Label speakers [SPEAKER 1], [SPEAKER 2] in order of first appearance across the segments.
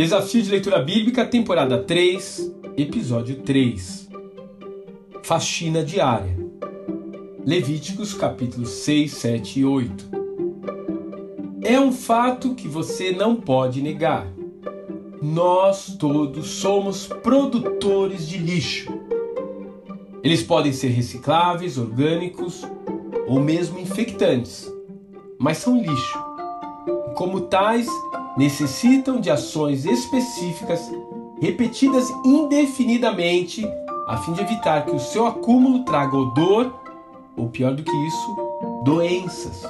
[SPEAKER 1] Desafio de Leitura Bíblica, temporada 3, episódio 3. Faxina diária. Levíticos capítulos 6, 7 e 8. É um fato que você não pode negar. Nós todos somos produtores de lixo. Eles podem ser recicláveis, orgânicos ou mesmo infectantes, mas são lixo. Como tais, necessitam de ações específicas repetidas indefinidamente a fim de evitar que o seu acúmulo traga odor ou pior do que isso, doenças.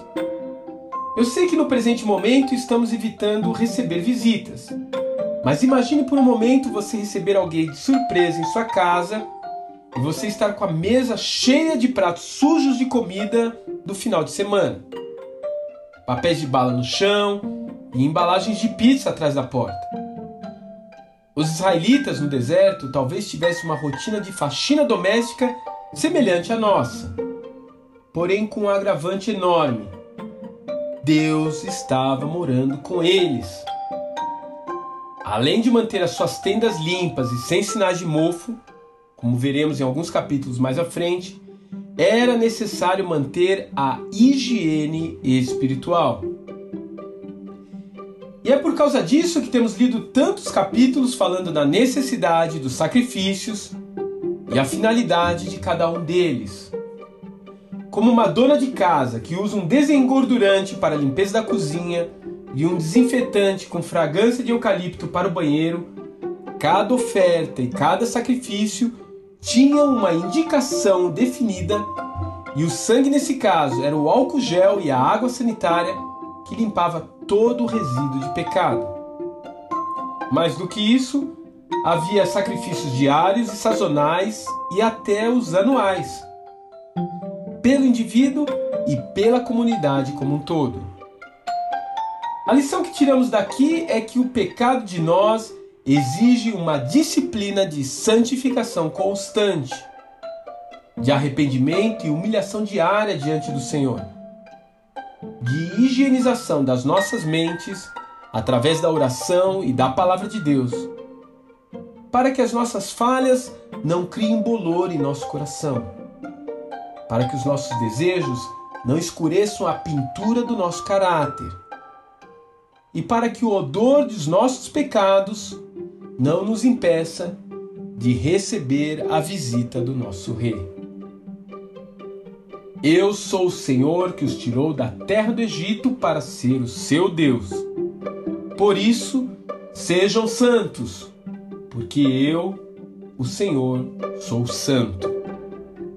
[SPEAKER 1] Eu sei que no presente momento estamos evitando receber visitas, mas imagine por um momento você receber alguém de surpresa em sua casa e você estar com a mesa cheia de pratos sujos de comida do final de semana. Papéis de bala no chão, e embalagens de pizza atrás da porta. Os israelitas no deserto talvez tivessem uma rotina de faxina doméstica semelhante à nossa, porém com um agravante enorme. Deus estava morando com eles. Além de manter as suas tendas limpas e sem sinais de mofo, como veremos em alguns capítulos mais à frente, era necessário manter a higiene espiritual. E é por causa disso que temos lido tantos capítulos falando da necessidade dos sacrifícios e a finalidade de cada um deles. Como uma dona de casa que usa um desengordurante para a limpeza da cozinha e um desinfetante com fragrância de eucalipto para o banheiro, cada oferta e cada sacrifício tinham uma indicação definida e o sangue nesse caso era o álcool gel e a água sanitária que limpava todo o resíduo de pecado. Mais do que isso, havia sacrifícios diários e sazonais e até os anuais, pelo indivíduo e pela comunidade como um todo. A lição que tiramos daqui é que o pecado de nós exige uma disciplina de santificação constante, de arrependimento e humilhação diária diante do Senhor de higienização das nossas mentes através da oração e da palavra de Deus, para que as nossas falhas não criem bolor em nosso coração, para que os nossos desejos não escureçam a pintura do nosso caráter, e para que o odor dos nossos pecados não nos impeça de receber a visita do nosso Rei. Eu sou o Senhor que os tirou da terra do Egito para ser o seu Deus. Por isso, sejam santos, porque eu, o Senhor, sou santo.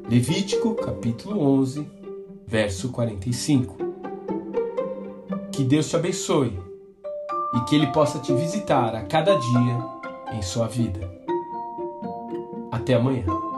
[SPEAKER 1] Levítico capítulo 11, verso 45. Que Deus te abençoe e que Ele possa te visitar a cada dia em sua vida. Até amanhã.